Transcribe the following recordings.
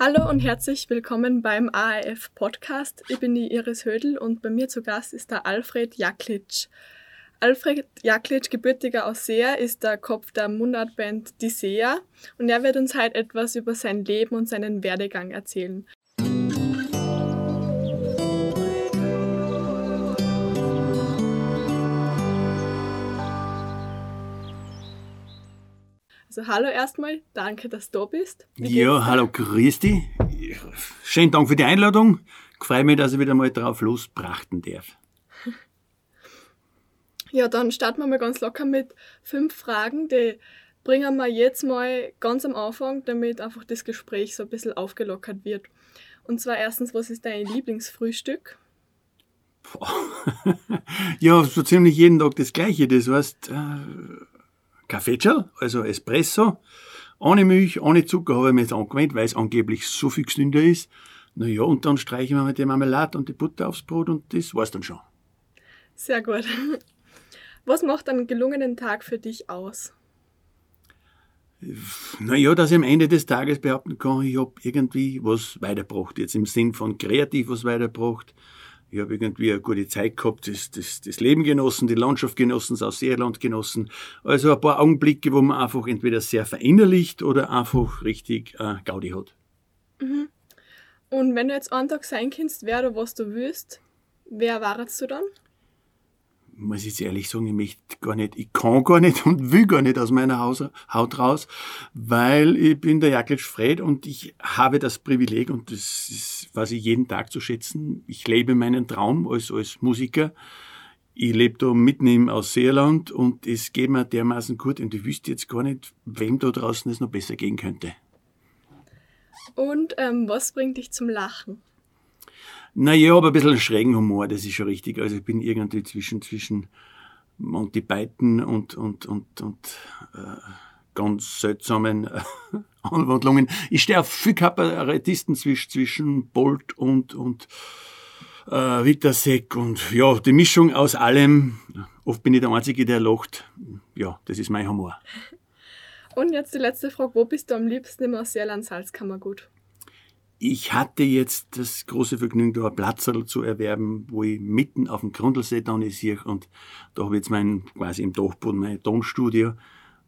Hallo und herzlich willkommen beim ARF Podcast. Ich bin die Iris Hödel und bei mir zu Gast ist der Alfred Jaklitsch. Alfred Jaklitsch, gebürtiger aus Seer, ist der Kopf der Mundartband Die Seer und er wird uns heute etwas über sein Leben und seinen Werdegang erzählen. Also hallo erstmal, danke, dass du da bist. Ja, hallo Christi. Schönen Dank für die Einladung. Ich freue mich, dass ich wieder mal drauf losbrachten darf. Ja, dann starten wir mal ganz locker mit fünf Fragen, die bringen wir jetzt mal ganz am Anfang, damit einfach das Gespräch so ein bisschen aufgelockert wird. Und zwar erstens, was ist dein Lieblingsfrühstück? ja, so ziemlich jeden Tag das Gleiche. Das heißt, Kaffeecherl, also Espresso, ohne Milch, ohne Zucker habe ich mir jetzt angewöhnt, weil es angeblich so viel gesünder ist. Naja, und dann streichen wir mit der Marmelade und die Butter aufs Brot und das war's dann schon. Sehr gut. Was macht einen gelungenen Tag für dich aus? Naja, dass ich am Ende des Tages behaupten kann, ich habe irgendwie was weitergebracht. Jetzt im Sinn von kreativ was weitergebracht ich habe irgendwie eine gute Zeit gehabt, das, das, das Leben genossen, die Landschaft genossen, das Ausseerland genossen. Also ein paar Augenblicke, wo man einfach entweder sehr verinnerlicht oder einfach richtig äh, Gaudi hat. Mhm. Und wenn du jetzt einen Tag sein kannst, wer oder was du willst, wer warst du dann? Muss ich jetzt ehrlich sagen, ich möchte gar nicht, ich kann gar nicht und will gar nicht aus meiner Haut raus, weil ich bin der Jaklitsch Fred und ich habe das Privileg und das ist, was ich jeden Tag zu schätzen. Ich lebe meinen Traum als, als Musiker. Ich lebe da mitten im Ausseerland und es geht mir dermaßen gut und ich wüsste jetzt gar nicht, wem da draußen es noch besser gehen könnte. Und ähm, was bringt dich zum Lachen? Naja, aber ein bisschen schrägen Humor, das ist schon richtig. Also ich bin irgendwie zwischen, zwischen Monty Python und, und, und, und äh, ganz seltsamen äh, Anwandlungen. Ich stehe auf viel Kabarettisten zwischen, zwischen Bolt und, und äh, Ritterseck und ja, die Mischung aus allem. Oft bin ich der Einzige, der lacht. Ja, das ist mein Humor. Und jetzt die letzte Frage. Wo bist du am liebsten im Ausseerland Salzkammergut? Ich hatte jetzt das große Vergnügen, da ein Platzerl zu erwerben, wo ich mitten auf dem Grundlsee hier und da habe ich jetzt mein, quasi im Dachboden mein Tonstudio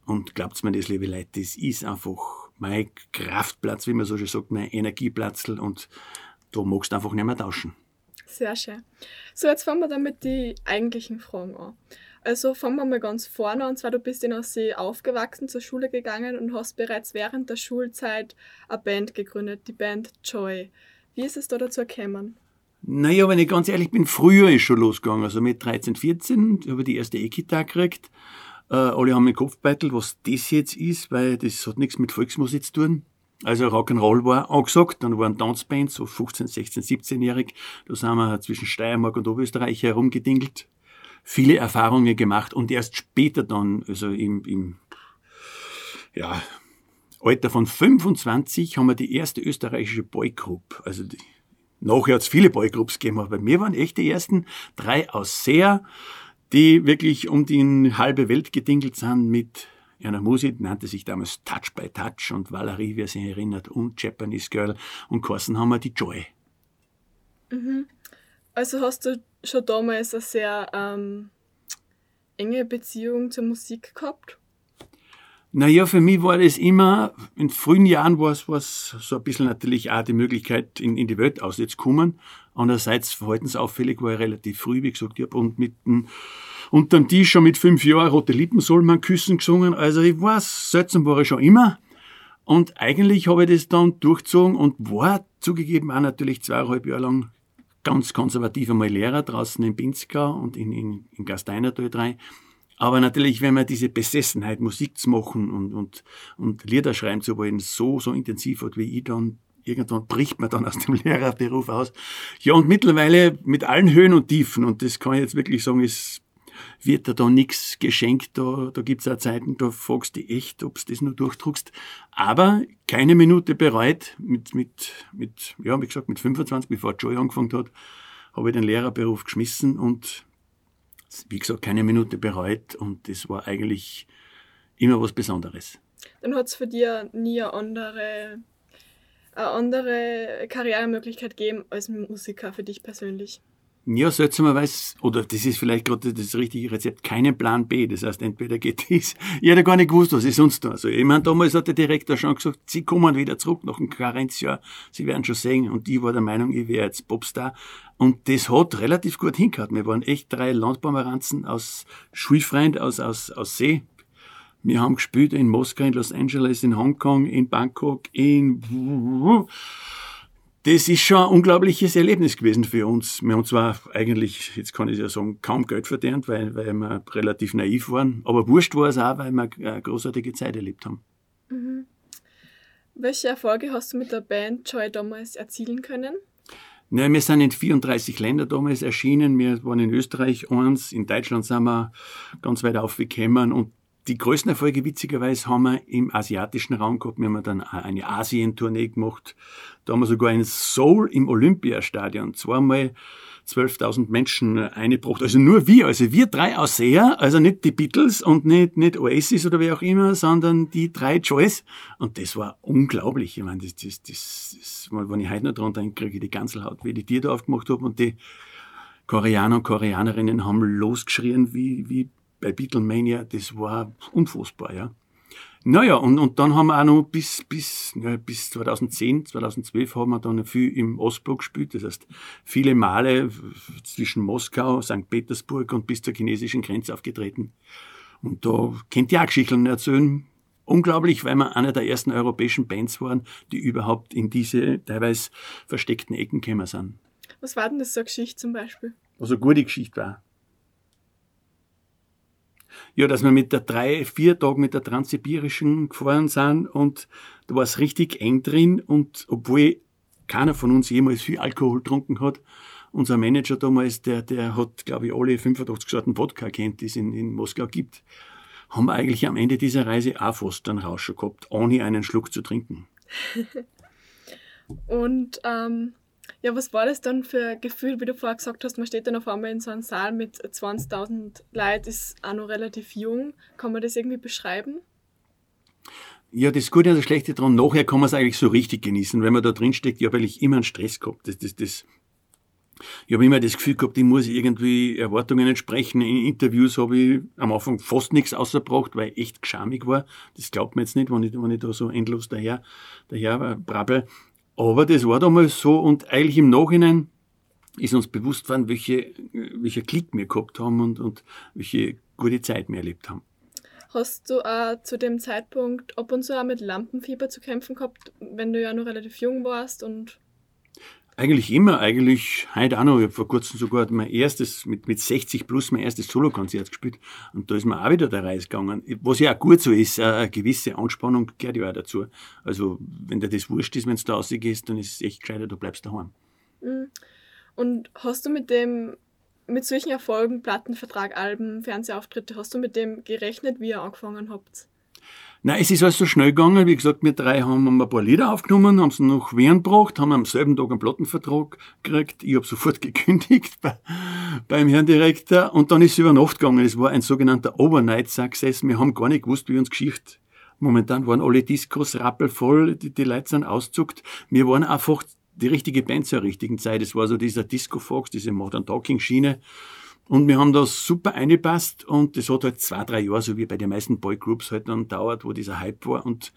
und glaubt's mir das, liebe Leute, das ist einfach mein Kraftplatz, wie man so schön sagt, mein Energieplatzl und da magst du einfach nicht mehr tauschen. Sehr schön. So, jetzt fangen wir dann mit den eigentlichen Fragen an. Also fangen wir mal ganz vorne an. Und zwar, du bist in Aussee aufgewachsen, zur Schule gegangen und hast bereits während der Schulzeit eine Band gegründet, die Band Joy. Wie ist es da dazu gekommen? Naja, wenn ich ganz ehrlich bin, früher ist schon losgegangen. Also mit 13, 14 habe ich die erste E-Gitarre gekriegt. Äh, alle haben den Kopfbeitel, was das jetzt ist, weil das hat nichts mit Volksmusik zu tun. Also Rock'n'Roll war angesagt, dann waren Tanzbands, so 15, 16, 17-jährig. Da sind wir zwischen Steiermark und Oberösterreich herumgedingelt viele Erfahrungen gemacht und erst später dann, also im, im ja, Alter von 25 haben wir die erste österreichische Boygroup. Also die, nachher hat es viele Boygroups gegeben, aber bei mir waren echt die ersten drei aus Seer, die wirklich um die halbe Welt gedingelt sind mit einer Musik, nannte sich damals Touch by Touch und Valerie, wer sich erinnert, und Japanese Girl und Carsten haben wir die Joy. Mhm. Also hast du schon damals eine sehr ähm, enge Beziehung zur Musik gehabt? Naja, für mich war das immer, in frühen Jahren war es, war es so ein bisschen natürlich auch die Möglichkeit, in, in die Welt auszukommen. Andererseits verhaltensauffällig war ich relativ früh, wie gesagt, ich habe und mit dem, unterm Tisch schon mit fünf Jahren Rote Lippen soll man küssen gesungen. Also ich war seltsam war ich schon immer. Und eigentlich habe ich das dann durchgezogen und war zugegeben auch natürlich zweieinhalb Jahre lang ganz konservativ einmal Lehrer draußen in Pinzgau und in, in, in Gasteinertal drei. Aber natürlich, wenn man diese Besessenheit, Musik zu machen und, und, und Lieder schreiben zu wollen, so, so intensiv hat wie ich dann, irgendwann bricht man dann aus dem Lehrerberuf aus. Ja, und mittlerweile mit allen Höhen und Tiefen, und das kann ich jetzt wirklich sagen, ist wird dir da nichts geschenkt. Da, da gibt's auch Zeiten, da fragst du dich echt, ob's das nur durchdruckst. Aber keine Minute bereut, mit, mit, mit, ja, wie gesagt, mit 25, bevor Joy angefangen hat, habe ich den Lehrerberuf geschmissen und wie gesagt, keine Minute bereut und das war eigentlich immer was Besonderes. Dann hat's für dir nie eine andere eine andere Karrieremöglichkeit gegeben als Musiker für dich persönlich? Ja, seltsamerweise, oder das ist vielleicht gerade das richtige Rezept, keinen Plan B. Das heißt, entweder geht dies. Ich hätte gar nicht gewusst, was ist sonst da. Also, ich meine, damals hat der Direktor schon gesagt, Sie kommen wieder zurück nach dem Karenzjahr. Sie werden schon sehen. Und ich war der Meinung, ich wäre jetzt Popstar. Und das hat relativ gut hingehört. Wir waren echt drei Landpomeranzen aus Schulfreund, aus, aus, aus See. Wir haben gespielt in Moskau, in Los Angeles, in Hongkong, in Bangkok, in das ist schon ein unglaubliches Erlebnis gewesen für uns. Wir haben zwar eigentlich, jetzt kann ich ja sagen, kaum Geld verdient, weil, weil wir relativ naiv waren, aber wurscht war es auch, weil wir eine großartige Zeit erlebt haben. Mhm. Welche Erfolge hast du mit der Band Joy damals erzielen können? Ja, wir sind in 34 Ländern damals erschienen. Wir waren in Österreich eins, in Deutschland sind wir ganz weit aufgekommen und die größten Erfolge, witzigerweise, haben wir im asiatischen Raum gehabt. Wir haben dann eine Asien-Tournee gemacht. Da haben wir sogar in Seoul im Olympiastadion zweimal 12.000 Menschen eingebracht. Also nur wir, also wir drei Ausseher, also nicht die Beatles und nicht, nicht Oasis oder wie auch immer, sondern die drei Joys. Und das war unglaublich. Ich meine, das, das, das, das wenn ich heute noch dran denke, kriege ich die Ganzelhaut, wie ich die Tier da aufgemacht habe und die Koreaner und Koreanerinnen haben losgeschrien wie, wie bei Beatlemania, das war unfassbar, ja. Naja, und, und dann haben wir auch noch bis, bis, ja, bis 2010, 2012 haben wir dann viel im Ostblock gespielt. Das heißt, viele Male zwischen Moskau, St. Petersburg und bis zur chinesischen Grenze aufgetreten. Und da kennt ihr auch Geschichten erzählen. Unglaublich, weil wir einer der ersten europäischen Bands waren, die überhaupt in diese teilweise versteckten Ecken gekommen sind. Was war denn das so eine Geschichte zum Beispiel? Was eine gute Geschichte war ja, dass wir mit der drei, vier Tage mit der Transsibirischen gefahren sind und da war es richtig eng drin und obwohl keiner von uns jemals viel Alkohol getrunken hat, unser Manager damals, der, der hat, glaube ich, alle 85 Sorten Wodka kennt, die es in, in Moskau gibt, haben wir eigentlich am Ende dieser Reise auch fast einen Rauscher gehabt, ohne einen Schluck zu trinken. und ähm, ja, was war das dann für ein Gefühl, wie du vorher gesagt hast, man steht dann auf einmal in so einem Saal mit 20.000 Leuten, ist auch noch relativ jung. Kann man das irgendwie beschreiben? Ja, das Gute und das Schlechte daran, nachher kann man es eigentlich so richtig genießen. Wenn man da drin steckt, ich habe eigentlich immer einen Stress gehabt. Das, das, das, ich habe immer das Gefühl gehabt, ich muss irgendwie Erwartungen entsprechen. In Interviews habe ich am Anfang fast nichts ausgebracht, weil ich echt geschamig war. Das glaubt man jetzt nicht, wenn ich, wenn ich da so endlos daher, daher brabbel. Aber das war damals so und eigentlich im Nachhinein ist uns bewusst worden, welche, welcher Klick wir gehabt haben und, und welche gute Zeit wir erlebt haben. Hast du auch zu dem Zeitpunkt ab und zu auch mit Lampenfieber zu kämpfen gehabt, wenn du ja noch relativ jung warst und eigentlich immer, eigentlich heute auch noch. Ich habe vor kurzem sogar mein erstes, mit, mit 60 plus mein erstes Solokonzert gespielt. Und da ist mir auch wieder der Reis gegangen. Was ja auch gut so ist, eine gewisse Anspannung gehört ja auch dazu. Also, wenn dir das wurscht ist, wenn du da rausgehst, dann ist es echt gescheiter, du bleibst daheim. Mhm. Und hast du mit dem, mit solchen Erfolgen, Plattenvertrag, Alben, Fernsehauftritte, hast du mit dem gerechnet, wie ihr angefangen habt? Nein, es ist alles so schnell gegangen. Wie gesagt, wir drei haben ein paar Lieder aufgenommen, haben sie nach Wien gebracht, haben am selben Tag einen Plattenvertrag gekriegt. Ich habe sofort gekündigt bei, beim Herrn Direktor und dann ist es über Nacht gegangen. Es war ein sogenannter Overnight Success. Wir haben gar nicht gewusst, wie uns Geschichte Momentan waren alle Diskos rappelvoll, die, die Leute sind auszuckt. Wir waren einfach die richtige Band zur richtigen Zeit. Es war so dieser Disco Fox, diese Modern Talking Schiene. Und wir haben das super eingepasst und das hat halt zwei, drei Jahre, so wie bei den meisten Boygroups halt dann dauert, wo dieser Hype war. Und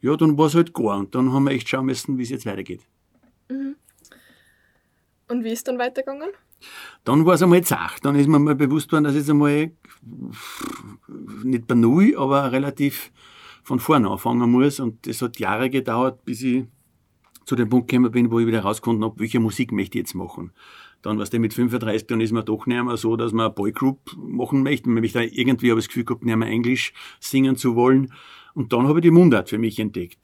ja, dann war es halt gar. Und dann haben wir echt schauen müssen, wie es jetzt weitergeht. Mhm. Und wie ist dann weitergegangen? Dann war es einmal zach. Dann ist mir mal bewusst worden, dass ich jetzt einmal nicht bei Null, aber relativ von vorne anfangen muss. Und das hat Jahre gedauert, bis ich zu dem Punkt gekommen bin, wo ich wieder rausgefunden habe, welche Musik möchte ich jetzt machen dann, was der mit 35, dann ist man doch nicht mehr so, dass man Boygroup machen möchte. Man möchte irgendwie, habe das Gefühl gehabt, nicht mehr Englisch singen zu wollen. Und dann habe ich die Mundart für mich entdeckt.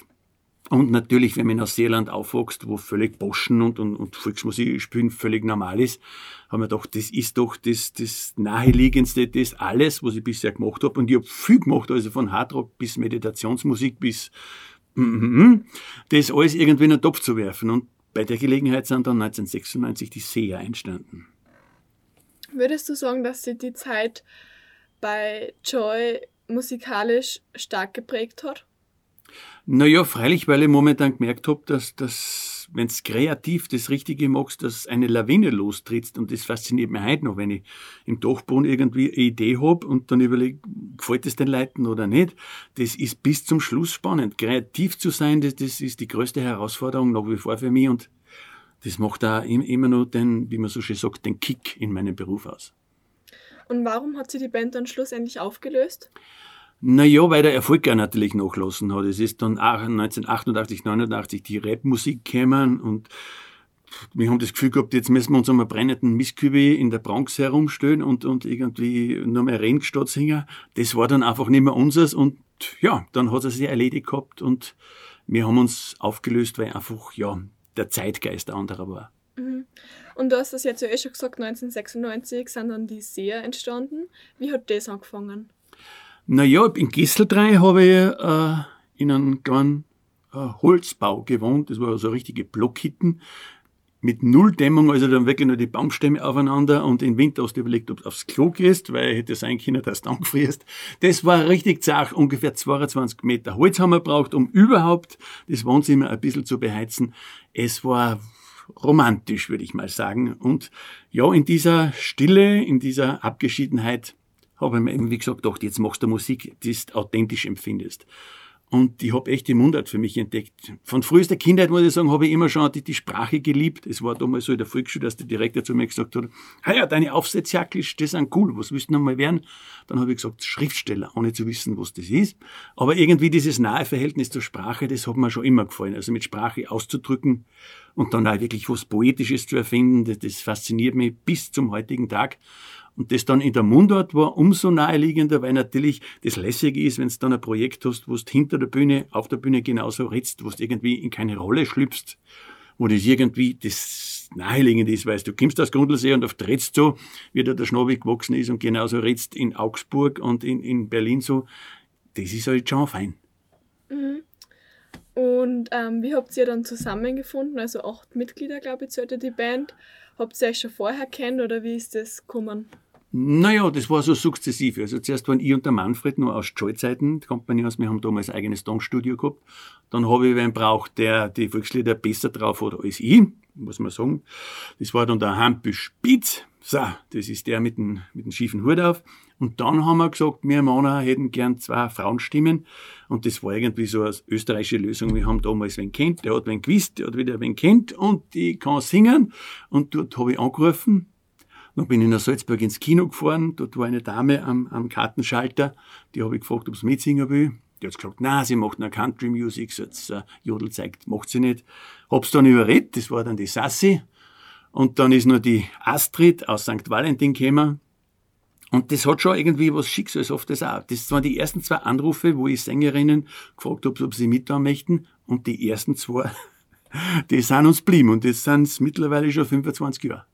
Und natürlich, wenn man in Neuseeland aufwächst, wo völlig Boschen und, und, und Volksmusik spielen völlig normal ist, haben wir gedacht, das ist doch das, das naheliegendste, das alles, was ich bisher gemacht habe. Und ich habe viel gemacht, also von Hardrock bis Meditationsmusik bis mm, mm, mm, das alles irgendwie in den Topf zu werfen. Und bei der Gelegenheit sind dann 1996 die Seher entstanden. Würdest du sagen, dass sie die Zeit bei Joy musikalisch stark geprägt hat? Naja, freilich, weil ich momentan gemerkt habe, dass, dass wenn es kreativ das Richtige machst, dass eine Lawine lostrittst. Und das fasziniert mich heute noch, wenn ich im Dachboden irgendwie eine Idee habe und dann überlege, gefällt es den Leuten oder nicht. Das ist bis zum Schluss spannend. Kreativ zu sein, das, das ist die größte Herausforderung nach wie vor für mich und das macht da immer noch den, wie man so schön sagt, den Kick in meinem Beruf aus. Und warum hat sie die Band dann schlussendlich aufgelöst? Naja, weil der Erfolg ja natürlich nachlassen hat. Es ist dann 1988, 89 die Rapmusik gekommen und wir haben das Gefühl gehabt, jetzt müssen wir uns einmal brennenden Mistkübel in der Bronx herumstellen und, und irgendwie nur mehr Rennstadt singen. Das war dann einfach nicht mehr unseres und ja, dann hat er sich erledigt gehabt und wir haben uns aufgelöst, weil einfach, ja, der Zeitgeist anderer war. Mhm. Und du hast das jetzt ja eh schon gesagt, 1996 sind dann die Seher entstanden. Wie hat das angefangen? Naja, in Gisseldrei habe ich äh, in einem kleinen äh, Holzbau gewohnt. Das war so richtige Blockhitten mit null Dämmung, also dann wirklich nur die Baumstämme aufeinander und im Winter hast du überlegt, ob du aufs Klo gehst, weil hätte sein können, dass du angefrierst. Das war richtig zart, ungefähr 22 Meter Holz haben wir braucht, um überhaupt das Wohnzimmer ein bisschen zu beheizen. Es war romantisch, würde ich mal sagen. Und ja, in dieser Stille, in dieser Abgeschiedenheit habe ich mir eben, wie gesagt, gedacht, jetzt machst du Musik, die du authentisch empfindest. Und ich habe echt die Mundart für mich entdeckt. Von frühester Kindheit, muss ich sagen, habe ich immer schon die, die Sprache geliebt. Es war damals so in der Volksschule, dass der Direktor zu mir gesagt hat, ah ja, deine Aufsätze, die sind cool, was willst du noch mal werden? Dann habe ich gesagt, Schriftsteller, ohne zu wissen, was das ist. Aber irgendwie dieses nahe Verhältnis zur Sprache, das hat mir schon immer gefallen. Also mit Sprache auszudrücken und dann auch wirklich was Poetisches zu erfinden, das, das fasziniert mich bis zum heutigen Tag. Und das dann in der Mundart war umso naheliegender, weil natürlich das Lässige ist, wenn du dann ein Projekt hast, wo du hinter der Bühne, auf der Bühne genauso redst, wo du irgendwie in keine Rolle schlüpfst, wo das irgendwie das naheliegend ist, weißt du, kommst aus Grundlsee und oft redst so, wie da der Schnabel gewachsen ist und genauso redst in Augsburg und in, in Berlin so. Das ist halt schon fein. Mhm. Und ähm, wie habt ihr dann zusammengefunden? Also acht Mitglieder, glaube ich, zählte die Band. Habt ihr euch schon vorher kennt oder wie ist das gekommen? Naja, das war so sukzessive. Also zuerst waren ich und der Manfred nur aus Schallzeiten, kommt man nicht aus, wir haben damals ein eigenes Tonstudio gehabt. Dann habe ich wen braucht, der die Volkslieder besser drauf hat als ich, muss man sagen. Das war dann der Hampel Spitz. So, das ist der mit dem, mit dem schiefen Hut auf. Und dann haben wir gesagt, wir Männer hätten gern zwei Frauenstimmen. Und das war irgendwie so eine österreichische Lösung. Wir haben damals wen kennt, der hat wen gewusst, der hat wieder wen kennt und die kann singen. Und dort habe ich angerufen, dann bin ich nach Salzburg ins Kino gefahren. Dort war eine Dame am, am Kartenschalter. Die habe ich gefragt, ob sie mitsingen will. Die hat gesagt, na, sie macht nur Country Music. So jetzt, äh, Jodel zeigt, macht sie nicht. Hab's dann überredet. Das war dann die Sassi. Und dann ist noch die Astrid aus St. Valentin gekommen. Und das hat schon irgendwie was Schicksalshaftes auch. Das waren die ersten zwei Anrufe, wo ich Sängerinnen gefragt habe, ob sie mitmachen möchten. Und die ersten zwei, die sind uns blieben. Und das sind mittlerweile schon 25 Jahre.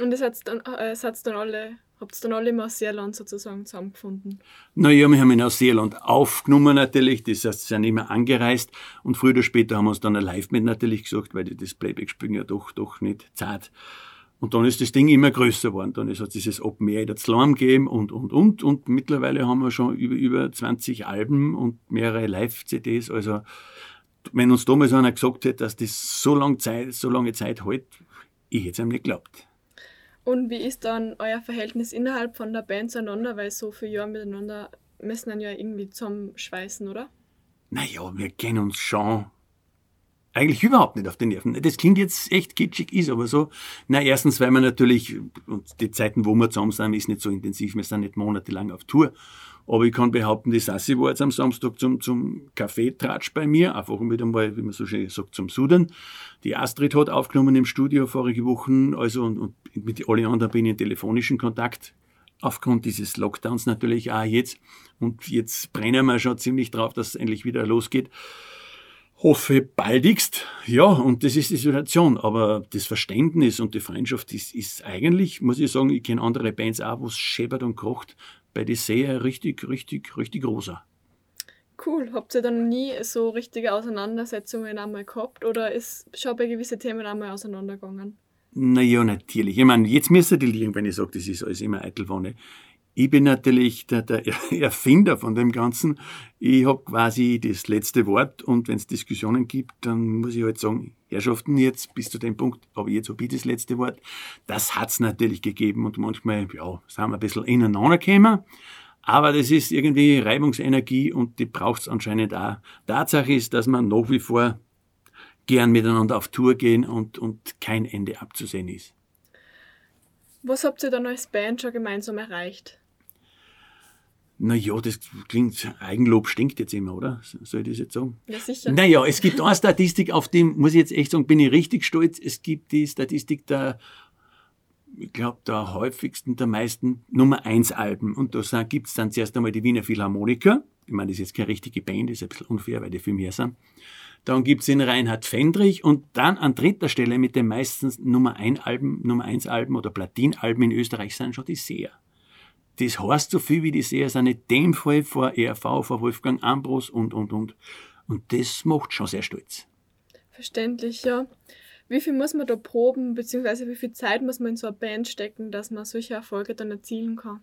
Und das hat's dann, äh, dann alle, habt ihr dann alle im Ausseerland sozusagen zusammengefunden? Naja, wir haben in Ausseerland aufgenommen natürlich, das heißt, sie sind immer angereist und früher oder später haben wir uns dann ein live mit natürlich gesagt, weil die das Playback spielen ja doch, doch nicht zart. Und dann ist das Ding immer größer geworden. Dann ist es dieses Open Air Slam gegeben und, und, und. Und mittlerweile haben wir schon über, über 20 Alben und mehrere Live-CDs. Also, wenn uns damals einer gesagt hätte, dass das so lange Zeit, so lange Zeit hält, ich hätte es ihm nicht geglaubt. Und wie ist dann euer Verhältnis innerhalb von der Band zueinander? Weil so viele Jahre miteinander müssen dann ja irgendwie zusammenschweißen, oder? Naja, wir kennen uns schon eigentlich überhaupt nicht auf den Nerven. Das klingt jetzt echt kitschig, ist aber so. Na, erstens, weil wir natürlich, und die Zeiten, wo wir zusammen sind, ist nicht so intensiv, wir sind nicht monatelang auf Tour. Aber ich kann behaupten, die Sassi war jetzt am Samstag zum, zum Kaffeetratsch bei mir, einfach wieder mal, wie man so schön sagt, zum Sudern. Die Astrid hat aufgenommen im Studio vorige Wochen, also und, und mit allen anderen bin ich in telefonischen Kontakt. Aufgrund dieses Lockdowns natürlich auch jetzt. Und jetzt brennen wir schon ziemlich drauf, dass es endlich wieder losgeht. Hoffe baldigst. Ja, und das ist die Situation. Aber das Verständnis und die Freundschaft ist, ist eigentlich, muss ich sagen, ich kenne andere Bands auch, wo es scheppert und kocht bei die Serie richtig, richtig, richtig rosa. Cool. Habt ihr dann nie so richtige Auseinandersetzungen einmal gehabt oder ist schon bei gewissen Themen einmal auseinandergegangen? Naja, natürlich. Ich meine, jetzt müsst ihr die liegen, wenn ich sage, das ist alles immer Eitelwanne. Ich bin natürlich der, der Erfinder von dem Ganzen. Ich habe quasi das letzte Wort und wenn es Diskussionen gibt, dann muss ich halt sagen, Herrschaften, jetzt bis zu dem Punkt aber jetzt habe ich das letzte Wort. Das hat's natürlich gegeben und manchmal, ja, sind wir ein bisschen ineinander gekommen. Aber das ist irgendwie Reibungsenergie und die braucht's anscheinend auch. Tatsache ist, dass man nach wie vor gern miteinander auf Tour gehen und, und kein Ende abzusehen ist. Was habt ihr dann als Band schon gemeinsam erreicht? Naja, das klingt, Eigenlob stinkt jetzt immer, oder? Soll ich das jetzt sagen? Ja, sicher. Naja, es gibt eine Statistik, auf die muss ich jetzt echt sagen, bin ich richtig stolz. Es gibt die Statistik der, ich glaube, der häufigsten, der meisten Nummer 1 Alben. Und da gibt es dann zuerst einmal die Wiener Philharmoniker. Ich meine, das ist jetzt keine richtige Band, das ist ein bisschen unfair, weil die viel mehr sind. Dann gibt es den Reinhard Fendrich und dann an dritter Stelle mit den meistens Nummer 1 Alben, Nummer 1 Alben oder Platinalben in Österreich sind schon die Seher. Das heißt so viel wie die Seher sind in dem Fall vor ERV, vor Wolfgang Ambros und, und, und. Und das macht schon sehr stolz. Verständlich, ja. Wie viel muss man da proben, beziehungsweise wie viel Zeit muss man in so eine Band stecken, dass man solche Erfolge dann erzielen kann?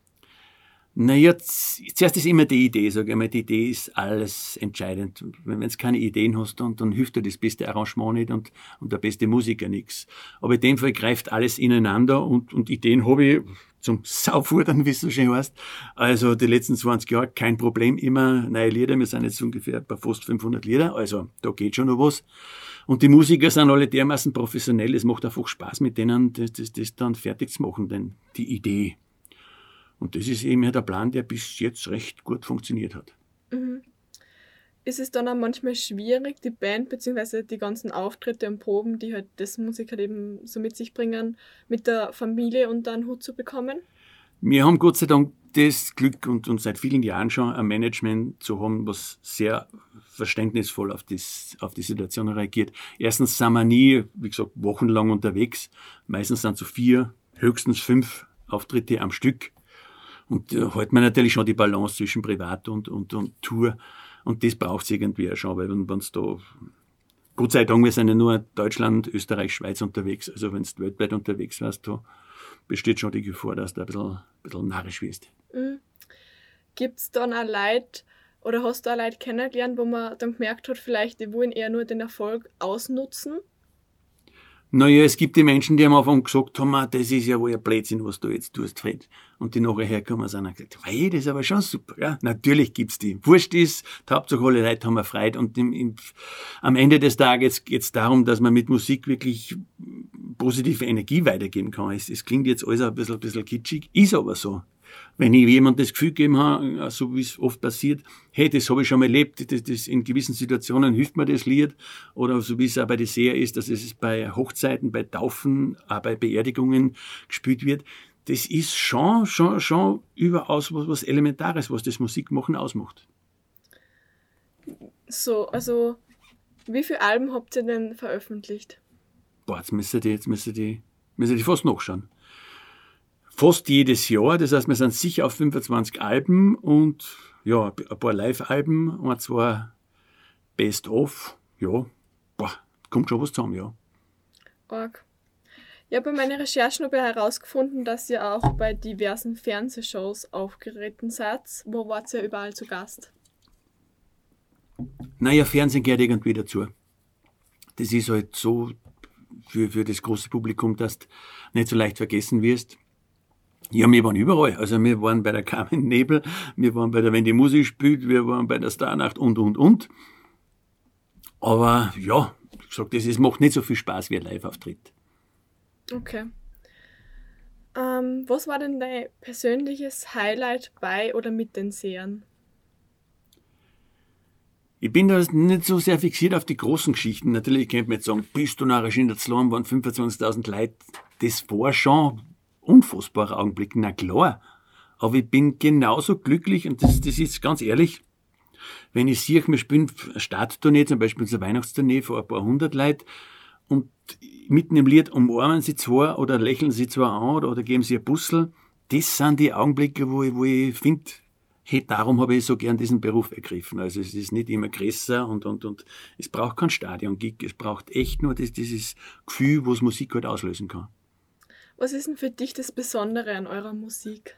Naja, zuerst ist immer die Idee, sage ich mal. Die Idee ist alles entscheidend. Wenn du keine Ideen hast, dann, dann hilft dir das beste Arrangement nicht und, und der beste Musiker nichts. Aber in dem Fall greift alles ineinander und, und Ideen habe ich zum Saufudern, wie es so schön heißt. Also die letzten 20 Jahre kein Problem, immer neue Lieder. Wir sind jetzt ungefähr bei fast 500 Lieder, also da geht schon noch was. Und die Musiker sind alle dermaßen professionell, es macht einfach Spaß mit denen, das, das, das dann fertig zu machen, denn die Idee und das ist eben der Plan, der bis jetzt recht gut funktioniert hat. Mhm. Ist es dann auch manchmal schwierig, die Band bzw. die ganzen Auftritte und Proben, die halt das Musikerleben so mit sich bringen, mit der Familie unter einen Hut zu bekommen? Wir haben Gott sei Dank das Glück und, und seit vielen Jahren schon ein Management zu haben, was sehr verständnisvoll auf, das, auf die Situation reagiert. Erstens sind wir nie, wie gesagt, wochenlang unterwegs. Meistens sind so vier, höchstens fünf Auftritte am Stück. Und da äh, hält man natürlich schon die Balance zwischen Privat und, und, und Tour. Und das braucht es irgendwie auch schon, weil wenn es da, Gott sei Dank, wir sind ja nur Deutschland, Österreich, Schweiz unterwegs. Also wenn du weltweit unterwegs warst, da besteht schon die Gefahr, dass du ein bisschen, ein bisschen narrisch wirst. Mhm. Gibt es dann auch Leute, oder hast du auch Leute kennengelernt, wo man dann gemerkt hat, vielleicht die wollen eher nur den Erfolg ausnutzen naja, es gibt die Menschen, die am Anfang gesagt haben, das ist ja wohl ein Blödsinn, was du jetzt tust, Fred. Und die nachher herkommen sind und gesagt, hey, das ist aber schon super. Ja, natürlich gibt's die. Wurscht ist, die Hauptsache alle Leute haben Freude. Und im, im, am Ende des Tages geht's darum, dass man mit Musik wirklich positive Energie weitergeben kann. Es, es klingt jetzt alles ein bisschen, ein bisschen kitschig, ist aber so. Wenn ich jemand das Gefühl gegeben habe, so wie es oft passiert, hey, das habe ich schon mal erlebt, das, das in gewissen Situationen hilft mir das Lied, oder so wie es auch bei der Seher ist, dass es bei Hochzeiten, bei Taufen, auch bei Beerdigungen gespielt wird, das ist schon, schon, schon überaus was, was Elementares, was das Musikmachen ausmacht. So, also, wie viele Alben habt ihr denn veröffentlicht? Boah, jetzt müsst ihr jetzt müsst ihr müsst ihr fast nachschauen fast jedes Jahr. Das heißt, wir sind sicher auf 25 Alben und ja, ein paar Live-Alben und zwar Best-of. Ja, boah, kommt schon was zusammen, ja. Org. Ja, bei meinen Recherchen habe ich herausgefunden, dass ihr auch bei diversen Fernsehshows aufgeritten seid. Wo wart ihr überall zu Gast? Naja, Fernsehen gehört irgendwie dazu. Das ist halt so für, für das große Publikum, dass du nicht so leicht vergessen wirst. Ja, wir waren überall. Also wir waren bei der Carmen Nebel, wir waren bei der Wenn die Musik spielt, wir waren bei der Starnacht und, und, und. Aber ja, ich sag, das ist, macht nicht so viel Spaß wie ein Live-Auftritt. Okay. Ähm, was war denn dein persönliches Highlight bei oder mit den Sehern? Ich bin da nicht so sehr fixiert auf die großen Geschichten. Natürlich könnte man jetzt sagen, bist du narrisch in der Zlohn, waren 25.000 Leute. Das war schon unfassbarer Augenblick, na klar. Aber ich bin genauso glücklich, und das, das ist ganz ehrlich, wenn ich sehe, wir spielen Starttournee, zum Beispiel eine Weihnachtstournee vor ein paar hundert Leuten, und mitten im Lied umarmen sie zwar oder lächeln sie zwar an oder, oder geben sie ein Bussel, das sind die Augenblicke, wo ich, wo ich finde, hey, darum habe ich so gern diesen Beruf ergriffen. Also es ist nicht immer größer und, und, und es braucht kein Stadion-Gig, es braucht echt nur das, dieses Gefühl, was Musik halt auslösen kann. Was ist denn für dich das Besondere an eurer Musik?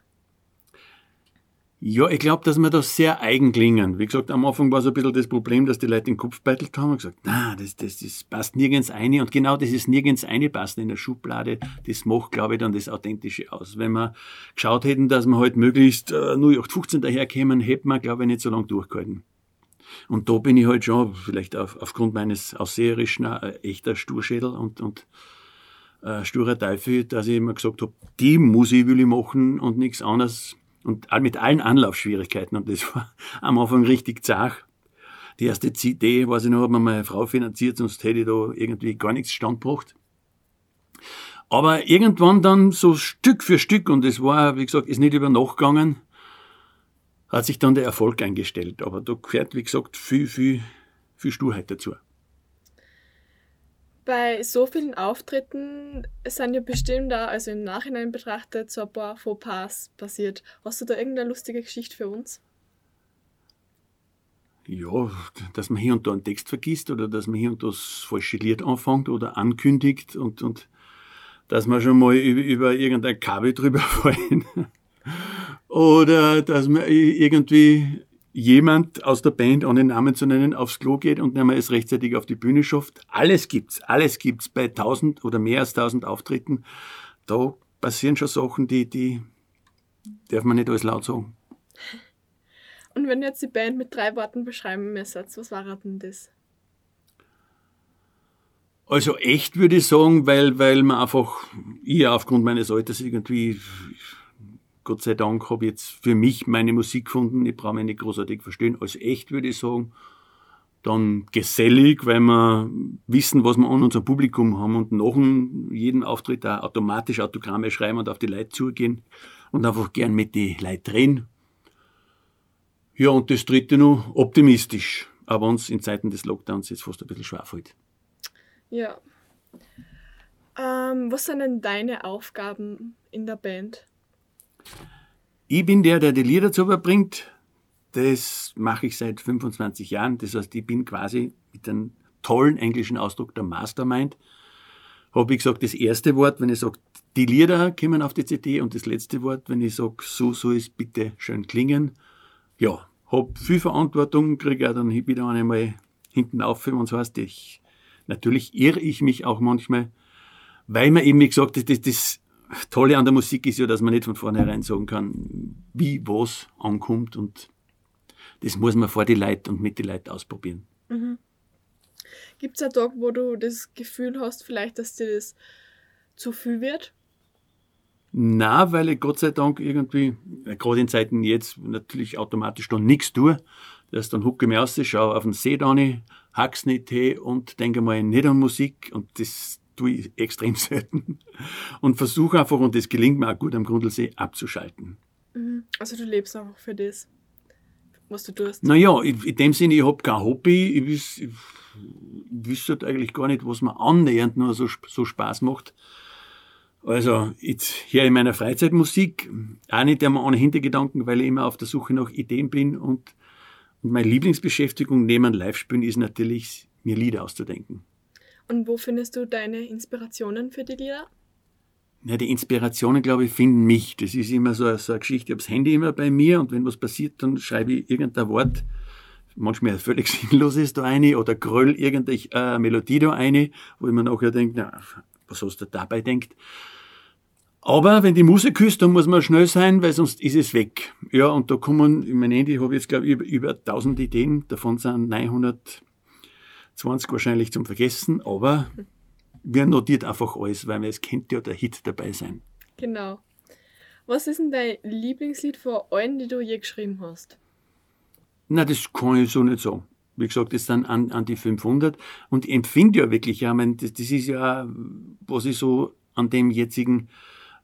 Ja, ich glaube, dass wir da sehr eigen klingen. Wie gesagt, am Anfang war so ein bisschen das Problem, dass die Leute den Kopf beitelt haben und gesagt, na, das, das, das passt nirgends ein. Und genau das ist nirgends eine passen in der Schublade. Das macht, glaube ich, dann das Authentische aus. Wenn wir geschaut hätten, dass wir halt möglichst äh, 0815 daherkämen, hätten wir, glaube ich, nicht so lange durchgehalten. Und da bin ich halt schon, vielleicht auf, aufgrund meines Ausseherischen, ein echter Sturschädel und, und äh, sturer Teufel, dass ich immer gesagt habe, die Musik will ich machen und nichts anderes und mit allen Anlaufschwierigkeiten. Und das war am Anfang richtig zart. Die erste CD, weiß ich noch, hat mir meine Frau finanziert, sonst hätte ich da irgendwie gar nichts standgebracht. Aber irgendwann dann so Stück für Stück, und es war, wie gesagt, ist nicht über Nacht gegangen, hat sich dann der Erfolg eingestellt. Aber da gehört, wie gesagt, viel, viel, viel Sturheit dazu. Bei so vielen Auftritten sind ja bestimmt da, also im Nachhinein betrachtet, so ein paar Fauxpas passiert. Hast du da irgendeine lustige Geschichte für uns? Ja, dass man hier und da einen Text vergisst oder dass man hier und da das falsche Lied anfängt oder ankündigt und, und dass man schon mal über, über irgendein Kabel drüber fallen. oder dass man irgendwie jemand aus der Band, ohne Namen zu nennen, aufs Klo geht und nicht mehr es rechtzeitig auf die Bühne schafft. Alles gibt's, alles gibt's bei tausend oder mehr als tausend Auftritten. Da passieren schon Sachen, die, die darf man nicht alles laut sagen. Und wenn du jetzt die Band mit drei Worten beschreiben müsstet, was war denn das? Also echt würde ich sagen, weil, weil man einfach, ich aufgrund meines Alters irgendwie Gott sei Dank habe ich jetzt für mich meine Musik gefunden. Ich brauche mich nicht großartig verstehen. Als echt würde ich sagen. Dann gesellig, weil wir wissen, was wir an unserem Publikum haben und nach jedem Auftritt auch automatisch Autogramme schreiben und auf die Leute zugehen und einfach gern mit die Leute reden. Ja, und das dritte noch, optimistisch. Aber uns in Zeiten des Lockdowns jetzt fast ein bisschen schwer fällt. Ja. Ähm, was sind denn deine Aufgaben in der Band? Ich bin der, der die Lieder zu überbringt. Das mache ich seit 25 Jahren. Das heißt, ich bin quasi mit einem tollen englischen Ausdruck der Mastermind. Habe ich gesagt, das erste Wort, wenn ich sage, die Lieder kommen auf die CD und das letzte Wort, wenn ich sage, so soll es bitte schön klingen. Ja, habe viel Verantwortung, kriege auch dann wieder einmal hinten auf, wenn es heißt, ich, natürlich irre ich mich auch manchmal, weil man eben, wie gesagt, das, das, das Tolle an der Musik ist ja, dass man nicht von vornherein sagen kann, wie was ankommt und das muss man vor die Leute und mit die Leute ausprobieren. Mhm. Gibt es einen Tag, wo du das Gefühl hast, vielleicht, dass dir das zu viel wird? Na, weil ich Gott sei Dank irgendwie, gerade in Zeiten jetzt, natürlich automatisch dann nichts tue. dass dann hucke ich mir aus, schaue auf den See da hack's nicht hin und denke mal nicht an Musik und das tue ich extrem selten. Und versuche einfach, und das gelingt mir auch gut am Grundlsee, abzuschalten. Mhm. Also du lebst einfach für das, was du tust. Naja, in dem Sinne, ich habe kein Hobby. Ich, wiss, ich wüsste halt eigentlich gar nicht, was mir annähernd nur so, so Spaß macht. Also, jetzt hier in meiner Freizeitmusik, auch nicht einmal ohne Hintergedanken, weil ich immer auf der Suche nach Ideen bin und, und meine Lieblingsbeschäftigung neben Live-Spielen ist natürlich, mir Lieder auszudenken. Und wo findest du deine Inspirationen für die Lieder? Ja, die Inspirationen, glaube ich, finden mich. Das ist immer so, so eine Geschichte. Ich habe das Handy immer bei mir und wenn was passiert, dann schreibe ich irgendein Wort, manchmal völlig sinnlos ist da eine oder gröll irgendeine äh, Melodie da eine, wo ich mir nachher denke, na, was hast du dabei denkt. Aber wenn die Musik ist, dann muss man schnell sein, weil sonst ist es weg. Ja, und da kommen, in mein Handy habe ich jetzt, glaube ich, über, über 1000 Ideen, davon sind 900 20 wahrscheinlich zum Vergessen, aber wir notiert einfach alles, weil es könnte ja der Hit dabei sein. Genau. Was ist denn dein Lieblingslied von allen, die du je geschrieben hast? Na, das kann ich so nicht sagen. Wie gesagt, das sind an, an die 500 und ich empfinde ja wirklich, ja, mein, das, das ist ja, was ich so an dem jetzigen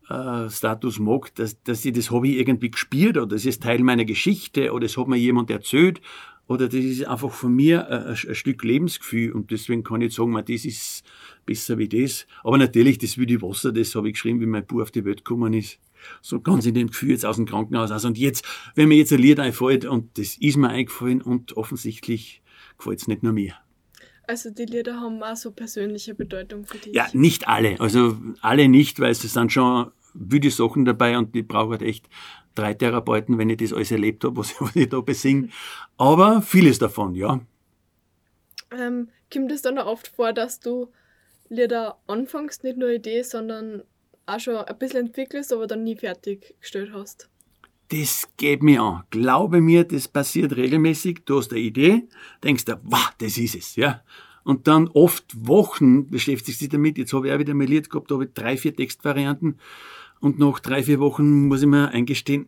äh, Status mag, dass, dass ich das habe ich irgendwie gespielt oder das ist Teil meiner Geschichte oder das hat mir jemand erzählt oder das ist einfach von mir ein, ein, Stück Lebensgefühl und deswegen kann ich sagen, man, das ist besser wie das. Aber natürlich, das wie die Wasser, das habe ich geschrieben, wie mein Bub auf die Welt gekommen ist. So ganz in dem Gefühl jetzt aus dem Krankenhaus aus. Und jetzt, wenn mir jetzt ein Lied einfällt, und das ist mir eingefallen und offensichtlich gefällt es nicht nur mir. Also die Lieder haben auch so persönliche Bedeutung für dich? Ja, nicht alle. Also alle nicht, weil es sind schon wüde Sachen dabei und die brauchen halt echt drei Therapeuten, wenn ich das alles erlebt habe, was, was ich da besinge. Aber vieles davon, ja. Ähm, kommt es dann auch oft vor, dass du Lieder anfängst, nicht nur Idee, sondern auch schon ein bisschen entwickelst, aber dann nie fertiggestellt hast? Das geht mir an. Glaube mir, das passiert regelmäßig. Du hast eine Idee, denkst dir, wow, das ist es, ja. Und dann oft Wochen beschäftigst du dich damit. Jetzt habe ich auch wieder ein Lied gehabt, da habe ich drei, vier Textvarianten. Und nach drei, vier Wochen muss ich mir eingestehen,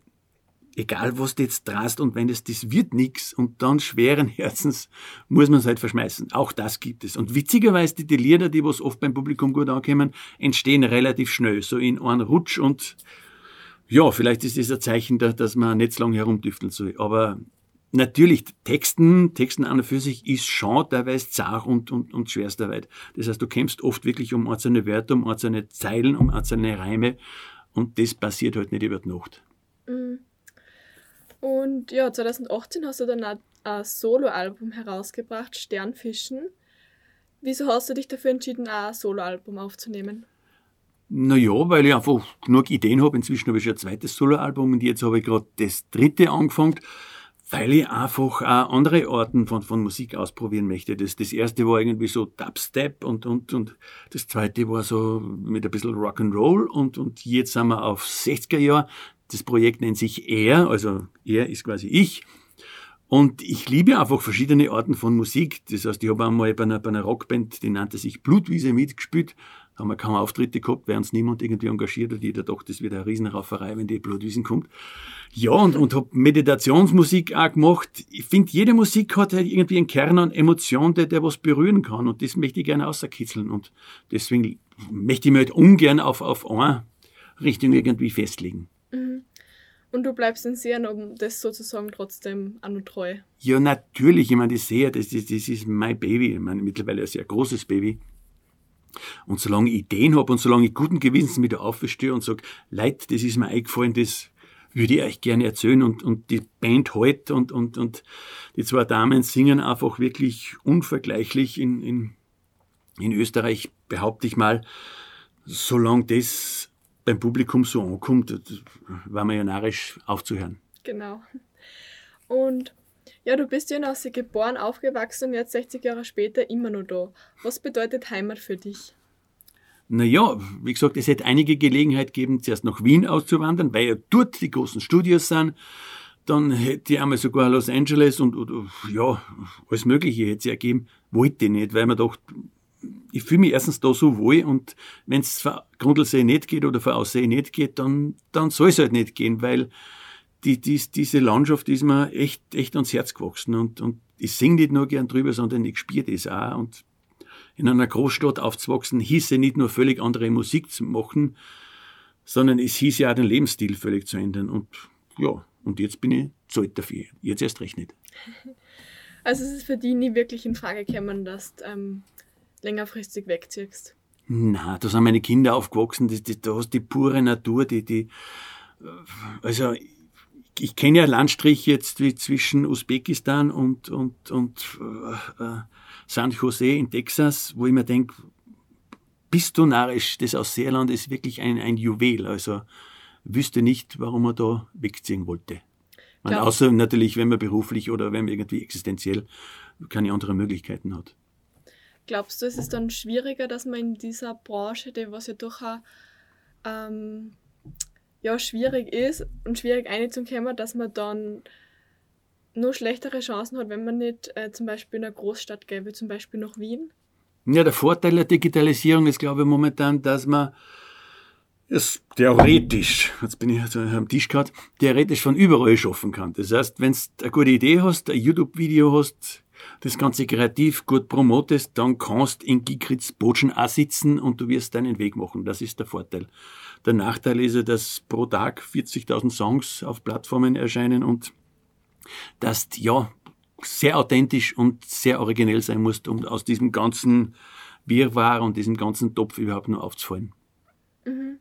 egal was du jetzt drast und wenn es das wird nix und dann schweren Herzens muss man es halt verschmeißen. Auch das gibt es. Und witzigerweise die, die Lieder, die was oft beim Publikum gut ankommen, entstehen relativ schnell, so in einem Rutsch und ja, vielleicht ist das ein Zeichen, dass man nicht so lange herumdüfteln soll. Aber natürlich, Texten, Texten an und für sich ist schon teilweise zart und, und, und schwerster Arbeit. Das heißt, du kämpfst oft wirklich um einzelne Wörter, um einzelne Zeilen, um einzelne Reime und das passiert halt nicht über die Nacht. Mhm. Und ja, 2018 hast du dann ein, ein Soloalbum herausgebracht, Sternfischen. Wieso hast du dich dafür entschieden, ein Soloalbum aufzunehmen? Naja, weil ich einfach genug Ideen habe. Inzwischen habe ich schon ein zweites Soloalbum und jetzt habe ich gerade das dritte angefangen, weil ich einfach auch andere Arten von, von Musik ausprobieren möchte. Das, das erste war irgendwie so Dubstep und, und, und das zweite war so mit ein bisschen Rock'n'Roll und, und jetzt sind wir auf 60er Jahre. Das Projekt nennt sich Er, also er ist quasi ich. Und ich liebe einfach verschiedene Arten von Musik. Das heißt, ich habe einmal bei einer, bei einer Rockband, die nannte sich Blutwiese mitgespielt. Da haben wir kaum Auftritte gehabt, weil uns niemand irgendwie engagiert hat. Jeder dachte, das wird eine Riesenrauferei, wenn die Blutwiesen kommt. Ja, und, und habe Meditationsmusik auch gemacht. Ich finde, jede Musik hat halt irgendwie einen Kern an Emotion, der, der was berühren kann. Und das möchte ich gerne außerkitzeln. Und deswegen möchte ich mir halt ungern auf, auf eine Richtung irgendwie festlegen. Mhm. Und du bleibst den Sehern um das sozusagen trotzdem an und treu. Ja, natürlich. Ich meine, die Seher, das, das, das ist mein Baby. Ich meine, mittlerweile ein sehr großes Baby. Und solange ich Ideen habe und solange ich guten Gewissens wieder aufstehe und sage, Leute, das ist mir eingefallen, das würde ich euch gerne erzählen und, und die Band halt und, und, und die zwei Damen singen einfach wirklich unvergleichlich in, in, in Österreich, behaupte ich mal, solange das beim Publikum so ankommt, war man ja narrisch aufzuhören. Genau. Und ja, du bist ja in Aussee geboren, aufgewachsen und jetzt 60 Jahre später immer noch da. Was bedeutet Heimat für dich? Naja, wie gesagt, es hätte einige Gelegenheit gegeben, zuerst nach Wien auszuwandern, weil ja dort die großen Studios sind. Dann hätte ich einmal sogar Los Angeles und, und ja, alles Mögliche hätte es ergeben. Wollte ich nicht, weil man dachte, ich fühle mich erstens da so wohl und wenn es von Grundlsee nicht geht oder von Aussee nicht geht, dann, dann soll es halt nicht gehen, weil die, die, diese Landschaft ist mir echt, echt ans Herz gewachsen und, und ich singe nicht nur gern drüber, sondern ich spiele das auch und in einer Großstadt aufzuwachsen, hieße nicht nur völlig andere Musik zu machen, sondern es hieß ja auch den Lebensstil völlig zu ändern. Und ja, und jetzt bin ich zu alt dafür. Jetzt erst recht nicht. Also es ist für die nie wirklich in Frage gekommen, dass du ähm, längerfristig wegziehst. Na, da sind meine Kinder aufgewachsen, die, die, da hast die pure Natur, die, die, also ich kenne ja Landstrich jetzt wie zwischen Usbekistan und, und, und äh, äh San Jose in Texas, wo ich mir denke, bist du narrisch, das aus Seerland ist wirklich ein, ein Juwel. Also wüsste nicht, warum er da wegziehen wollte. Man, außer natürlich, wenn man beruflich oder wenn man irgendwie existenziell keine anderen Möglichkeiten hat. Glaubst du, es ist dann schwieriger, dass man in dieser Branche, die was ja durchaus ähm, ja, schwierig ist und schwierig einzukommen, dass man dann nur schlechtere Chancen hat, wenn man nicht äh, zum Beispiel in einer Großstadt gäbe, zum Beispiel nach Wien? Ja, der Vorteil der Digitalisierung ist, glaube ich, momentan, dass man es theoretisch, jetzt bin ich am Tisch gehabt, theoretisch von überall schaffen kann. Das heißt, wenn du eine gute Idee hast, ein YouTube-Video hast, das Ganze kreativ gut promotest, dann kannst in Gigritz Botschen auch sitzen und du wirst deinen Weg machen. Das ist der Vorteil. Der Nachteil ist ja, dass pro Tag 40.000 Songs auf Plattformen erscheinen und dass ja sehr authentisch und sehr originell sein musst, um aus diesem ganzen Wirrwarr und diesem ganzen Topf überhaupt nur aufzufallen. Mhm.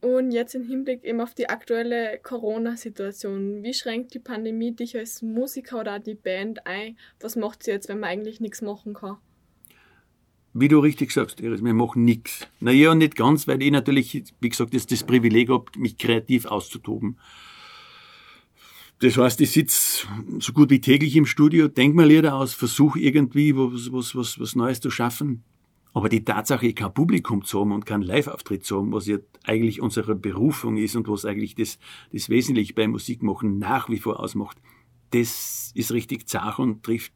Und jetzt im Hinblick eben auf die aktuelle Corona-Situation, wie schränkt die Pandemie dich als Musiker oder die Band ein? Was macht sie jetzt, wenn man eigentlich nichts machen kann? Wie du richtig sagst, Iris, wir machen nichts. Naja, nicht ganz, weil ich natürlich, wie gesagt, das, das Privileg habe, mich kreativ auszutoben. Das heißt, ich sitze so gut wie täglich im Studio, denke mir Lieder aus, versuche irgendwie was, was, was, was Neues zu schaffen. Aber die Tatsache, kein Publikum zu haben und keinen Live-Auftritt zu haben, was ja eigentlich unsere Berufung ist und was eigentlich das, das Wesentliche beim Musikmachen nach wie vor ausmacht, das ist richtig zart und trifft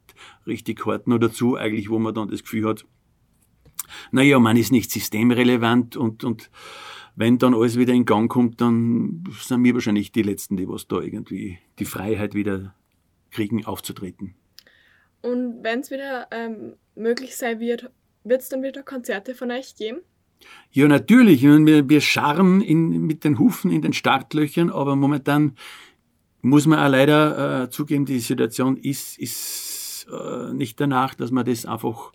richtig hart nur dazu, eigentlich, wo man dann das Gefühl hat, naja, man ist nicht systemrelevant und, und wenn dann alles wieder in Gang kommt, dann sind wir wahrscheinlich die Letzten, die was da irgendwie die Freiheit wieder kriegen, aufzutreten. Und wenn es wieder ähm, möglich sein wird, wird es dann wieder Konzerte von euch geben? Ja, natürlich. Wir, wir scharren in, mit den Hufen in den Startlöchern, aber momentan muss man auch leider äh, zugeben, die Situation ist, ist äh, nicht danach, dass man das einfach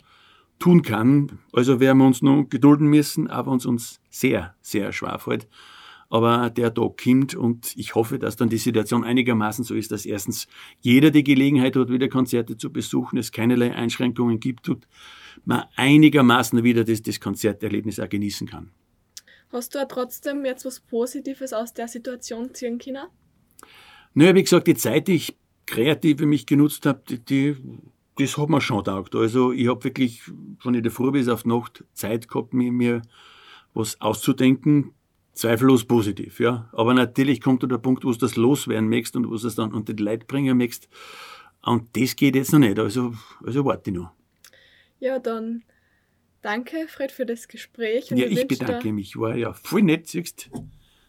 tun kann. Also werden wir uns noch gedulden müssen, aber uns uns sehr, sehr schwer fällt. Aber der Tag kommt und ich hoffe, dass dann die Situation einigermaßen so ist, dass erstens jeder die Gelegenheit hat, wieder Konzerte zu besuchen, es keinerlei Einschränkungen gibt und man einigermaßen wieder das, das Konzerterlebnis auch genießen kann. Hast du auch trotzdem jetzt was Positives aus der Situation ziehen können? Naja, wie gesagt, die Zeit, die ich kreativ für mich genutzt habe, die, die das hat mir schon taugt. Also ich habe wirklich von in der Früh bis auf die Nacht Zeit gehabt, mir, mir was auszudenken. Zweifellos positiv, ja. Aber natürlich kommt da der Punkt, wo du das loswerden möchtest und wo du es dann unter die Leute bringen möchtest. Und das geht jetzt noch nicht. Also, also warte ich noch. Ja, dann danke, Fred, für das Gespräch. ja, ich bedanke mich. War ja voll nett, siehst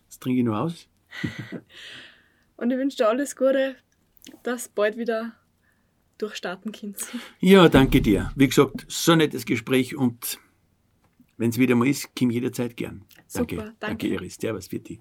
Das trinke ich noch aus. und ich wünsche dir alles Gute, dass bald wieder durchstarten kannst. Ja, danke dir. Wie gesagt, so ein nettes Gespräch und wenn es wieder mal ist, Kim jederzeit gern. Danke. Super, danke. danke, Iris. Servus für dich.